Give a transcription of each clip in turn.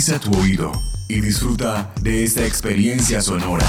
Agudiza tu oído y disfruta de esta experiencia sonora.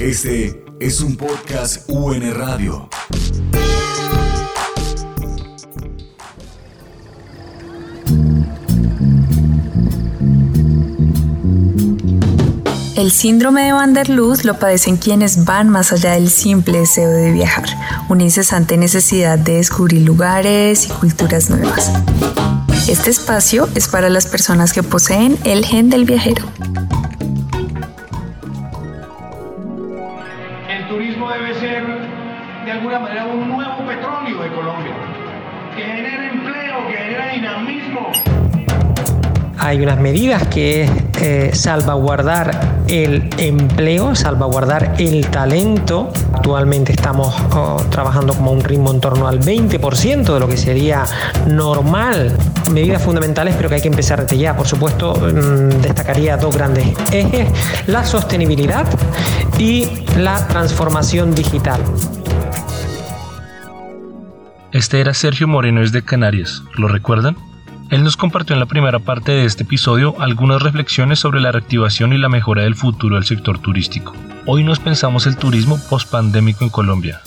Este es un podcast UN Radio. El síndrome de Van der Luz lo padecen quienes van más allá del simple deseo de viajar, una incesante necesidad de descubrir lugares y culturas nuevas. Este espacio es para las personas que poseen el gen del viajero. Hay unas medidas que es eh, salvaguardar el empleo, salvaguardar el talento. Actualmente estamos oh, trabajando como un ritmo en torno al 20% de lo que sería normal. Medidas fundamentales, pero que hay que empezar desde ya. Por supuesto, mm, destacaría dos grandes ejes, la sostenibilidad y la transformación digital. Este era Sergio Moreno de Canarias, ¿lo recuerdan? Él nos compartió en la primera parte de este episodio algunas reflexiones sobre la reactivación y la mejora del futuro del sector turístico. Hoy nos pensamos el turismo post-pandémico en Colombia.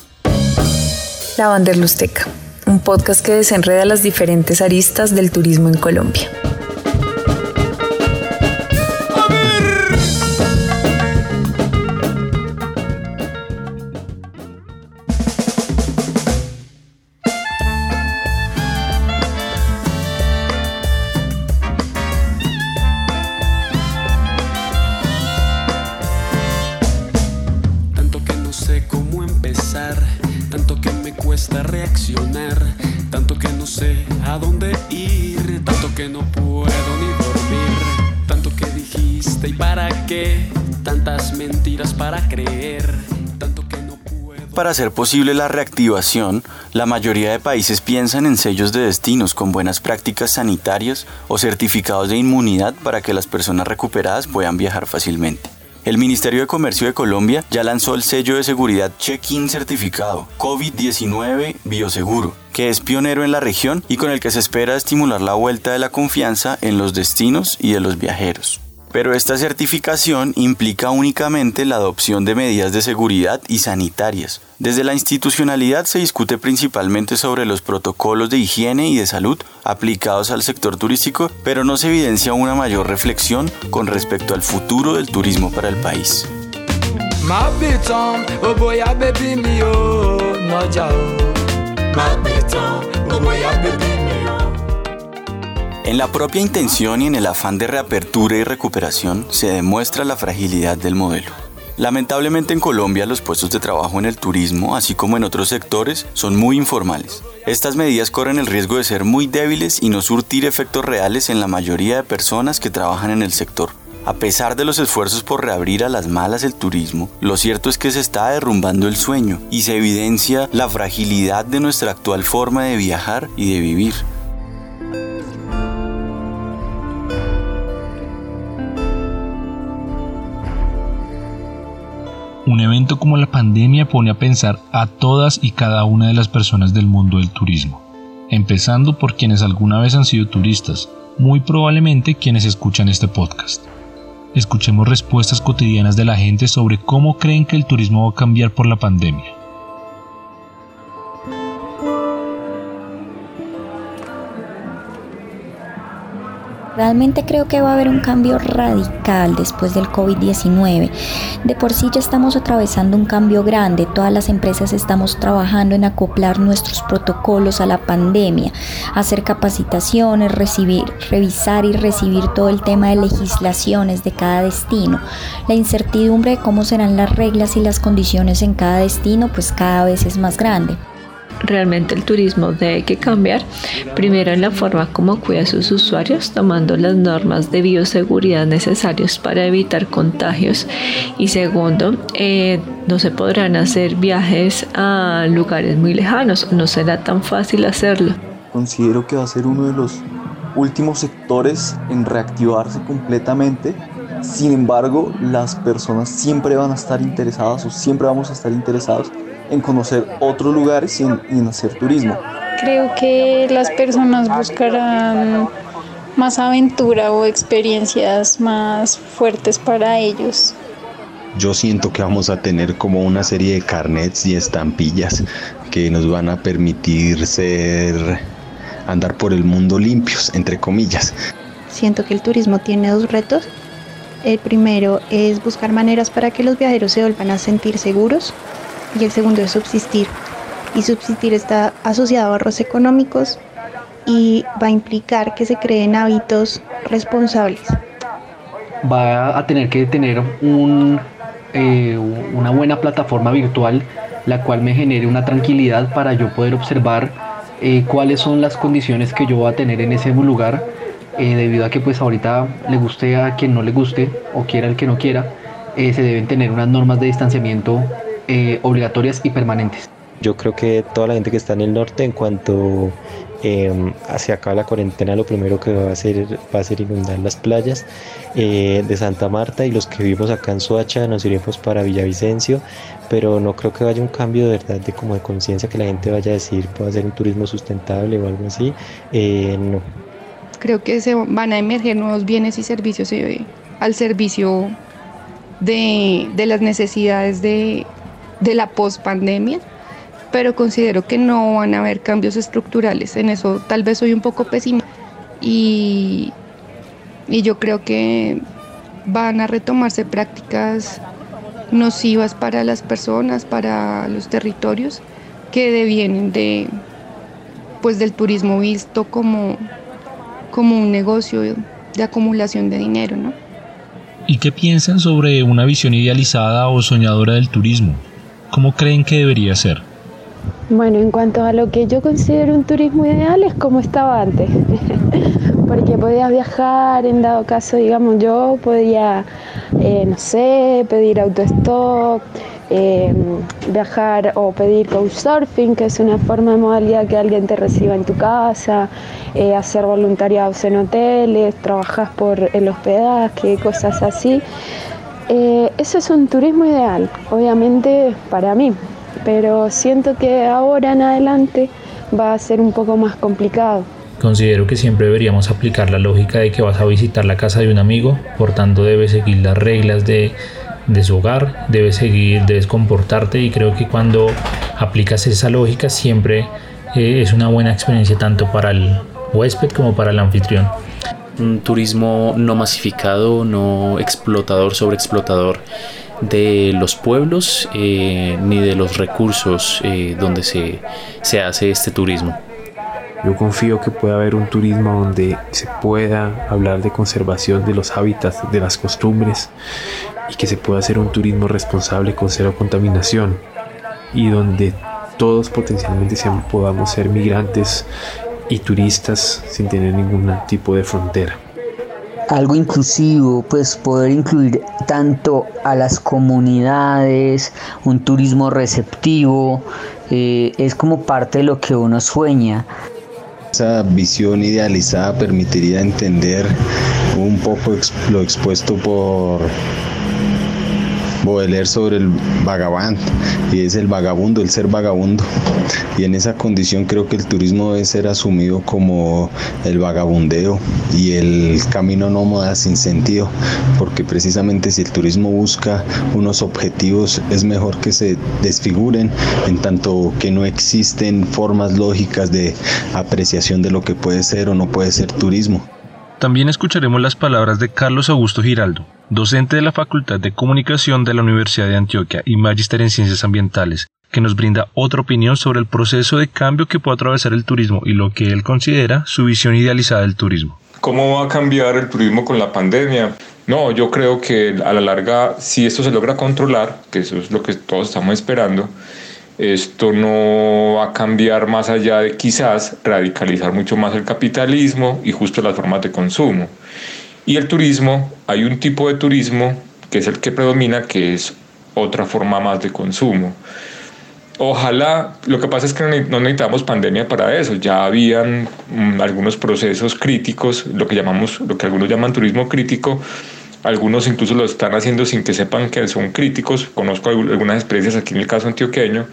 La Vanderlusteca, un podcast que desenreda las diferentes aristas del turismo en Colombia. Para hacer posible la reactivación, la mayoría de países piensan en sellos de destinos con buenas prácticas sanitarias o certificados de inmunidad para que las personas recuperadas puedan viajar fácilmente. El Ministerio de Comercio de Colombia ya lanzó el sello de seguridad Check-in certificado COVID-19 Bioseguro, que es pionero en la región y con el que se espera estimular la vuelta de la confianza en los destinos y de los viajeros. Pero esta certificación implica únicamente la adopción de medidas de seguridad y sanitarias. Desde la institucionalidad se discute principalmente sobre los protocolos de higiene y de salud aplicados al sector turístico, pero no se evidencia una mayor reflexión con respecto al futuro del turismo para el país. En la propia intención y en el afán de reapertura y recuperación se demuestra la fragilidad del modelo. Lamentablemente en Colombia los puestos de trabajo en el turismo, así como en otros sectores, son muy informales. Estas medidas corren el riesgo de ser muy débiles y no surtir efectos reales en la mayoría de personas que trabajan en el sector. A pesar de los esfuerzos por reabrir a las malas el turismo, lo cierto es que se está derrumbando el sueño y se evidencia la fragilidad de nuestra actual forma de viajar y de vivir. Un evento como la pandemia pone a pensar a todas y cada una de las personas del mundo del turismo, empezando por quienes alguna vez han sido turistas, muy probablemente quienes escuchan este podcast. Escuchemos respuestas cotidianas de la gente sobre cómo creen que el turismo va a cambiar por la pandemia. Realmente creo que va a haber un cambio radical después del COVID-19. De por sí ya estamos atravesando un cambio grande. Todas las empresas estamos trabajando en acoplar nuestros protocolos a la pandemia, hacer capacitaciones, recibir, revisar y recibir todo el tema de legislaciones de cada destino. La incertidumbre de cómo serán las reglas y las condiciones en cada destino pues cada vez es más grande realmente el turismo debe que cambiar. Primero en la forma como cuida a sus usuarios, tomando las normas de bioseguridad necesarias para evitar contagios. Y segundo, eh, no se podrán hacer viajes a lugares muy lejanos, no será tan fácil hacerlo. Considero que va a ser uno de los últimos sectores en reactivarse completamente. Sin embargo, las personas siempre van a estar interesadas o siempre vamos a estar interesados en conocer otros lugares y en, hacer turismo. Creo que las personas buscarán más aventura o experiencias más fuertes para ellos. Yo siento que vamos a tener como una serie de carnets y estampillas que nos van a permitir ser andar por el mundo limpios, entre comillas. Siento que el turismo tiene dos retos. El primero es buscar maneras para que los viajeros se vuelvan a sentir seguros y el segundo es subsistir. Y subsistir está asociado a ahorros económicos y va a implicar que se creen hábitos responsables. Va a tener que tener un, eh, una buena plataforma virtual la cual me genere una tranquilidad para yo poder observar eh, cuáles son las condiciones que yo voy a tener en ese lugar eh, debido a que pues ahorita le guste a quien no le guste o quiera el que no quiera se deben tener unas normas de distanciamiento obligatorias y permanentes. Yo creo que toda la gente que está en el norte, en cuanto eh, se acaba la cuarentena, lo primero que va a hacer va a ser inundar las playas eh, de Santa Marta y los que vivimos acá en Soacha nos iremos para Villavicencio, pero no creo que vaya un cambio de verdad de como de conciencia que la gente vaya a decir puede hacer un turismo sustentable o algo así. Eh, no. Creo que se van a emerger nuevos bienes y servicios eh, al servicio de, de las necesidades de, de la pospandemia pero considero que no van a haber cambios estructurales. En eso tal vez soy un poco pesimista y, yo creo que van a retomarse prácticas nocivas para las personas, para los territorios que devienen de pues del turismo visto como, como un negocio de acumulación de dinero, ¿no? ¿Y qué piensan sobre una visión idealizada o soñadora del turismo? ¿Cómo creen que debería ser? Bueno, en cuanto a lo que yo considero un turismo ideal es como estaba antes, porque podías viajar, en dado caso, digamos, yo podía, eh, no sé, pedir autostop, eh, viajar o pedir couchsurfing, que es una forma de modalidad que alguien te reciba en tu casa, eh, hacer voluntariados en hoteles, trabajas por el hospedaje, cosas así. Eso es un turismo ideal, obviamente para mí, pero siento que ahora en adelante va a ser un poco más complicado. Considero que siempre deberíamos aplicar la lógica de que vas a visitar la casa de un amigo, por tanto debes seguir las reglas de, su hogar, debes seguir, debes comportarte y creo que cuando aplicas esa lógica siempre eh, es una buena experiencia tanto para el huésped como para el anfitrión. Un turismo no masificado, no explotador sobre explotador de los pueblos eh, ni de los recursos eh, donde se, se hace este turismo. Yo confío que pueda haber un turismo donde se pueda hablar de conservación de los hábitats, de las costumbres y que se pueda hacer un turismo responsable con cero contaminación y donde todos potencialmente podamos ser migrantes y turistas sin tener ningún tipo de frontera algo inclusivo, pues poder incluir tanto a las comunidades, un turismo receptivo, eh, es como parte de lo que uno sueña. Esa visión idealizada permitiría entender un poco lo expuesto por leer sobre el vagabundo y es el vagabundo, el ser vagabundo. Y en esa condición creo que el turismo debe ser asumido como el vagabundeo y el camino nómada sin sentido, porque precisamente si el turismo busca unos objetivos es mejor que se desfiguren en tanto que no existen formas lógicas de apreciación de lo que puede ser o no puede ser turismo. También escucharemos las palabras de Carlos Augusto Giraldo, docente de la Facultad de Comunicación de la Universidad de Antioquia y magíster en Ciencias Ambientales, que nos brinda otra opinión sobre el proceso de cambio que puede atravesar el turismo y lo que él considera su visión idealizada del turismo. ¿Cómo va a cambiar el turismo con la pandemia? No, yo creo que a la larga, si esto se logra controlar, que eso es lo que todos estamos esperando, esto no va a cambiar más allá de quizás radicalizar mucho más el capitalismo y justo las formas de consumo. Y el turismo, hay un tipo de turismo que es el que predomina, que es otra forma más de consumo. Ojalá, lo que pasa es que no necesitamos pandemia para eso, ya habían mm, algunos procesos críticos, lo que llamamos, lo que algunos llaman turismo crítico, algunos incluso lo están haciendo sin que sepan que son críticos. Conozco algunas experiencias aquí en el caso antioqueño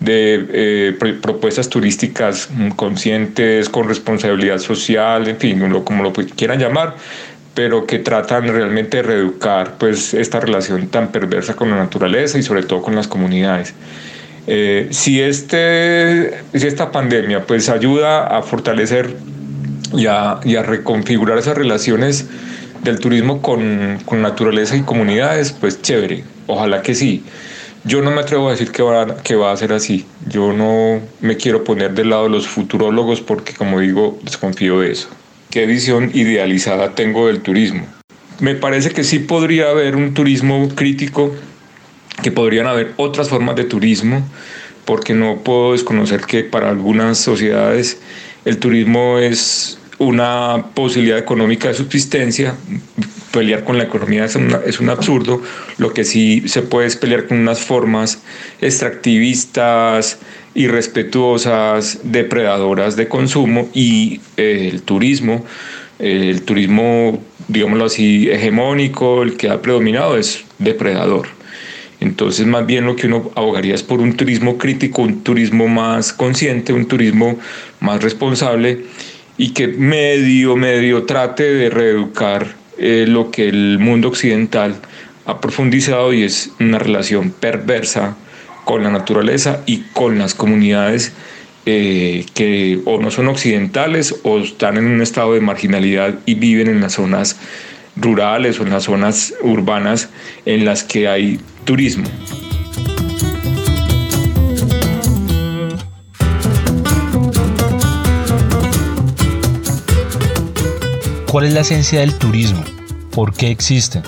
de eh, propuestas turísticas conscientes, con responsabilidad social, en fin, como lo quieran llamar, pero que tratan realmente de reeducar pues, esta relación tan perversa con la naturaleza y sobre todo con las comunidades. Eh, si, este, si esta pandemia pues, ayuda a fortalecer y a, y a reconfigurar esas relaciones del turismo con, con, naturaleza y comunidades, pues chévere, ojalá que sí. Yo no me atrevo a decir que va, que va a ser así. Yo no me quiero poner del lado de los futurólogos porque, como digo, desconfío de eso. ¿Qué visión idealizada tengo del turismo? Me parece que sí podría haber un turismo crítico, que podrían haber otras formas de turismo, porque no puedo desconocer que para algunas sociedades el turismo es una posibilidad económica de subsistencia. Pelear con la economía es, un absurdo. Lo que sí se puede es pelear con unas formas extractivistas, irrespetuosas, depredadoras de consumo y eh, el turismo, el turismo, digámoslo así, hegemónico, el que ha predominado es depredador. Entonces, más bien lo que uno abogaría es por un turismo crítico, un turismo más consciente, un turismo más responsable y que medio, medio trate de reeducar eh, lo que el mundo occidental ha profundizado y es una relación perversa con la naturaleza y con las comunidades eh, que o no son occidentales o están en un estado de marginalidad y viven en las zonas rurales o en las zonas urbanas en las que hay turismo. ¿Cuál es la esencia del turismo? ¿Por qué existe?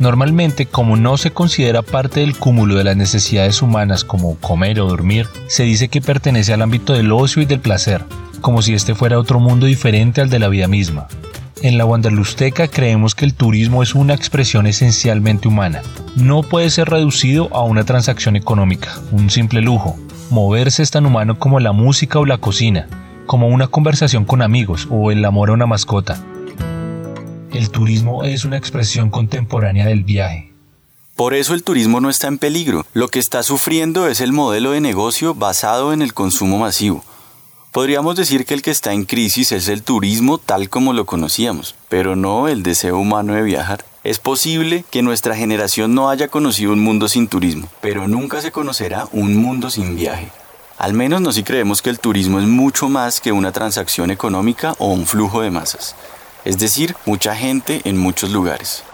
Normalmente, como no se considera parte del cúmulo de las necesidades humanas como comer o dormir, se dice que pertenece al ámbito del ocio y del placer, como si este fuera otro mundo diferente al de la vida misma. En la Wanderlusteca creemos que el turismo es una expresión esencialmente humana. No puede ser reducido a una transacción económica, un simple lujo. Moverse es tan humano como la música o la cocina, como una conversación con amigos o el amor a una mascota. El turismo es una expresión contemporánea del viaje. Por eso el turismo no está en peligro. Lo que está sufriendo es el modelo de negocio basado en el consumo masivo. Podríamos decir que el que está en crisis es el turismo tal como lo conocíamos, pero no el deseo humano de viajar. Es posible que nuestra generación no haya conocido un mundo sin turismo, pero nunca se conocerá un mundo sin viaje. Al menos no si creemos que el turismo es mucho más que una transacción económica o un flujo de masas es decir, mucha gente en muchos lugares.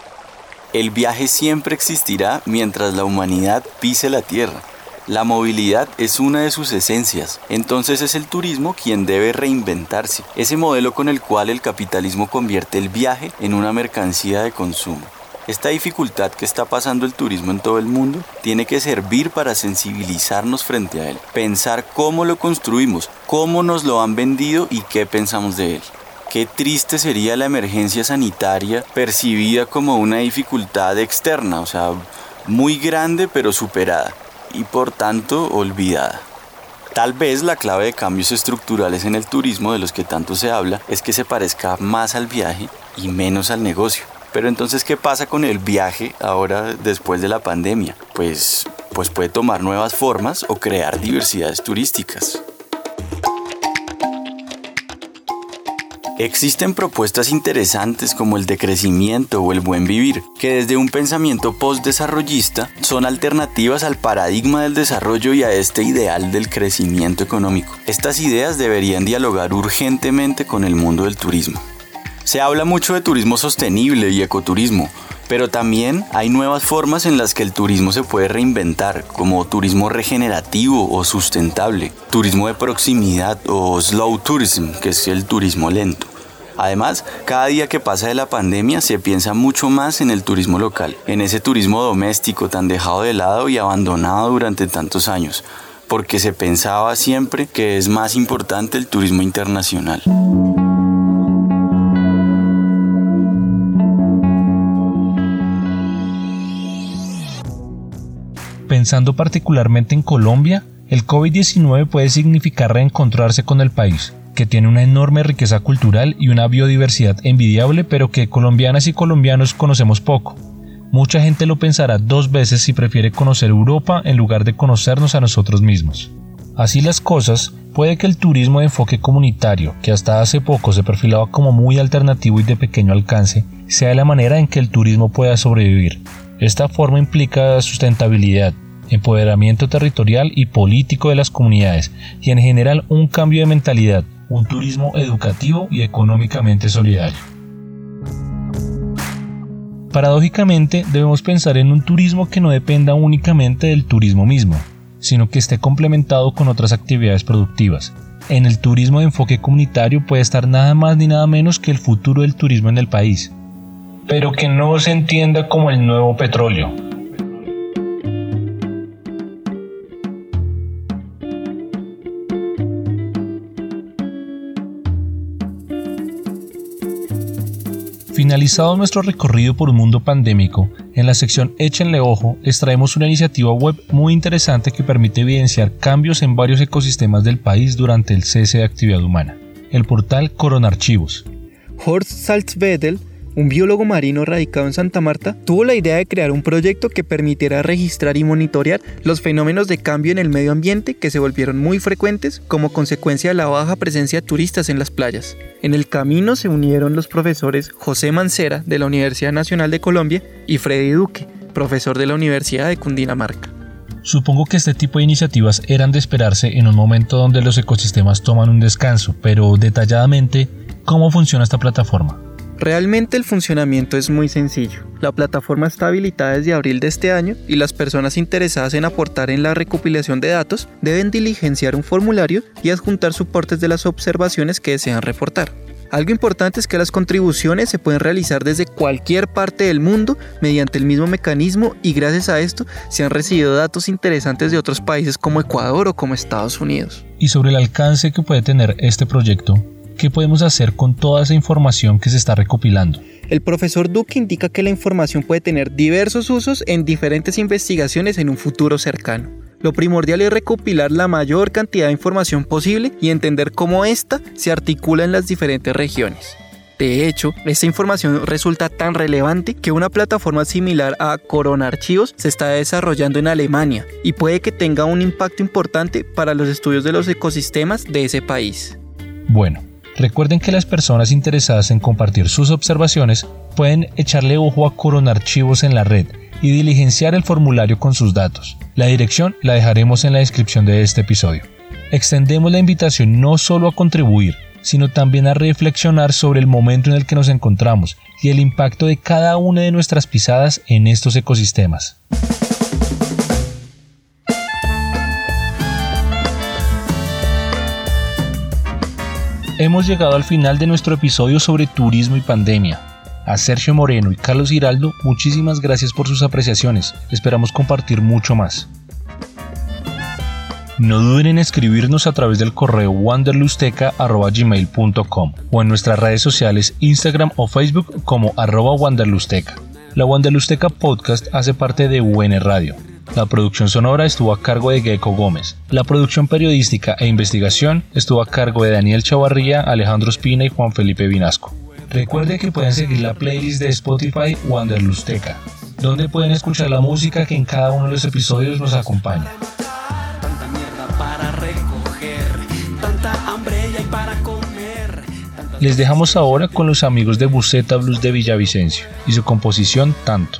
El viaje siempre existirá mientras la humanidad pise la tierra. La movilidad es una de sus esencias, entonces es el turismo quien debe reinventarse, ese modelo con el cual el capitalismo convierte el viaje en una mercancía de consumo. Esta dificultad que está pasando el turismo en todo el mundo tiene que servir para sensibilizarnos frente a él, pensar cómo lo construimos, cómo nos lo han vendido y qué pensamos de él. Qué triste sería la emergencia sanitaria percibida como una dificultad externa, o sea, muy grande pero superada y por tanto olvidada. Tal vez la clave de cambios estructurales en el turismo de los que tanto se habla es que se parezca más al viaje y menos al negocio. Pero entonces, ¿qué pasa con el viaje ahora después de la pandemia? Pues, pues puede tomar nuevas formas o crear diversidades turísticas. Existen propuestas interesantes como el decrecimiento o el buen vivir, que desde un pensamiento postdesarrollista son alternativas al paradigma del desarrollo y a este ideal del crecimiento económico. Estas ideas deberían dialogar urgentemente con el mundo del turismo. Se habla mucho de turismo sostenible y ecoturismo, pero también hay nuevas formas en las que el turismo se puede reinventar, como turismo regenerativo o sustentable, turismo de proximidad o slow tourism, que es el turismo lento. Además, cada día que pasa de la pandemia se piensa mucho más en el turismo local, en ese turismo doméstico tan dejado de lado y abandonado durante tantos años, porque se pensaba siempre que es más importante el turismo internacional. Pensando particularmente en Colombia, el COVID-19 puede significar reencontrarse con el país, que tiene una enorme riqueza cultural y una biodiversidad envidiable, pero que colombianas y colombianos conocemos poco. Mucha gente lo pensará dos veces si prefiere conocer Europa en lugar de conocernos a nosotros mismos. Así las cosas, puede que el turismo de enfoque comunitario, que hasta hace poco se perfilaba como muy alternativo y de pequeño alcance, sea la manera en que el turismo pueda sobrevivir. Esta forma implica sustentabilidad, empoderamiento territorial y político de las comunidades y en general un cambio de mentalidad, un turismo educativo y económicamente solidario. Paradójicamente, debemos pensar en un turismo que no dependa únicamente del turismo mismo, sino que esté complementado con otras actividades productivas. En el turismo de enfoque comunitario puede estar nada más ni nada menos que el futuro del turismo en el país, pero que no se entienda como el nuevo petróleo, Finalizado nuestro recorrido por un mundo pandémico, en la sección Échenle Ojo extraemos una iniciativa web muy interesante que permite evidenciar cambios en varios ecosistemas del país durante el cese de actividad humana. El portal Coronarchivos. Horst Salzwedel un biólogo marino radicado en Santa Marta, tuvo la idea de crear un proyecto que permitiera registrar y monitorear los fenómenos de cambio en el medio ambiente que se volvieron muy frecuentes como consecuencia de la baja presencia de turistas en las playas. En el camino se unieron los profesores José Mancera de la Universidad Nacional de Colombia y Freddy Duque, profesor de la Universidad de Cundinamarca. Supongo que este tipo de iniciativas eran de esperarse en un momento donde los ecosistemas toman un descanso, pero detalladamente, ¿cómo funciona esta plataforma? Realmente el funcionamiento es muy sencillo. La plataforma está habilitada desde abril de este año y las personas interesadas en aportar en la recopilación de datos deben diligenciar un formulario y adjuntar soportes de las observaciones que desean reportar. Algo importante es que las contribuciones se pueden realizar desde cualquier parte del mundo mediante el mismo mecanismo y gracias a esto se han recibido datos interesantes de otros países como Ecuador o como Estados Unidos. Y sobre el alcance que puede tener este proyecto, ¿Qué podemos hacer con toda esa información que se está recopilando? El profesor Duque indica que la información puede tener diversos usos en diferentes investigaciones en un futuro cercano. Lo primordial es recopilar la mayor cantidad de información posible y entender cómo ésta se articula en las diferentes regiones. De hecho, esta información resulta tan relevante que una plataforma similar a Corona Archivos se está desarrollando en Alemania y puede que tenga un impacto importante para los estudios de los ecosistemas de ese país. Bueno, Recuerden que las personas interesadas en compartir sus observaciones pueden echarle ojo a Coronarchivos en la red y diligenciar el formulario con sus datos. La dirección la dejaremos en la descripción de este episodio. Extendemos la invitación no solo a contribuir, sino también a reflexionar sobre el momento en el que nos encontramos y el impacto de cada una de nuestras pisadas en estos ecosistemas. Hemos llegado al final de nuestro episodio sobre turismo y pandemia. A Sergio Moreno y Carlos Giraldo, muchísimas gracias por sus apreciaciones. Esperamos compartir mucho más. No duden en escribirnos a través del correo wanderlusteca.gmail.com o en nuestras redes sociales Instagram o Facebook como arroba wanderlusteca. La Wanderlusteca Podcast hace parte de UN Radio. La producción sonora estuvo a cargo de Gecko Gómez. La producción periodística e investigación estuvo a cargo de Daniel Chavarría, Alejandro Espina y Juan Felipe Vinasco. Recuerde que pueden seguir la playlist de Spotify Wanderlusteca, donde pueden escuchar la música que en cada uno de los episodios nos acompaña. Les dejamos ahora con los amigos de Buceta Blues de Villavicencio y su composición Tanto.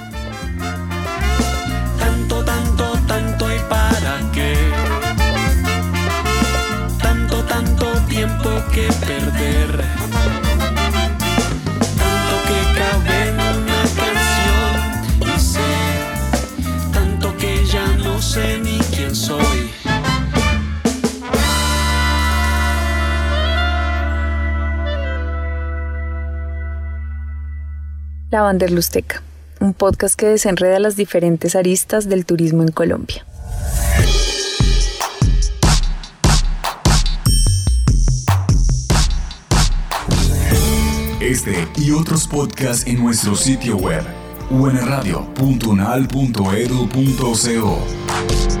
La Wanderlusteca, un podcast que desenreda las diferentes aristas del turismo en Colombia. Este y otros podcasts en nuestro sitio web unradio.unal.edu.co.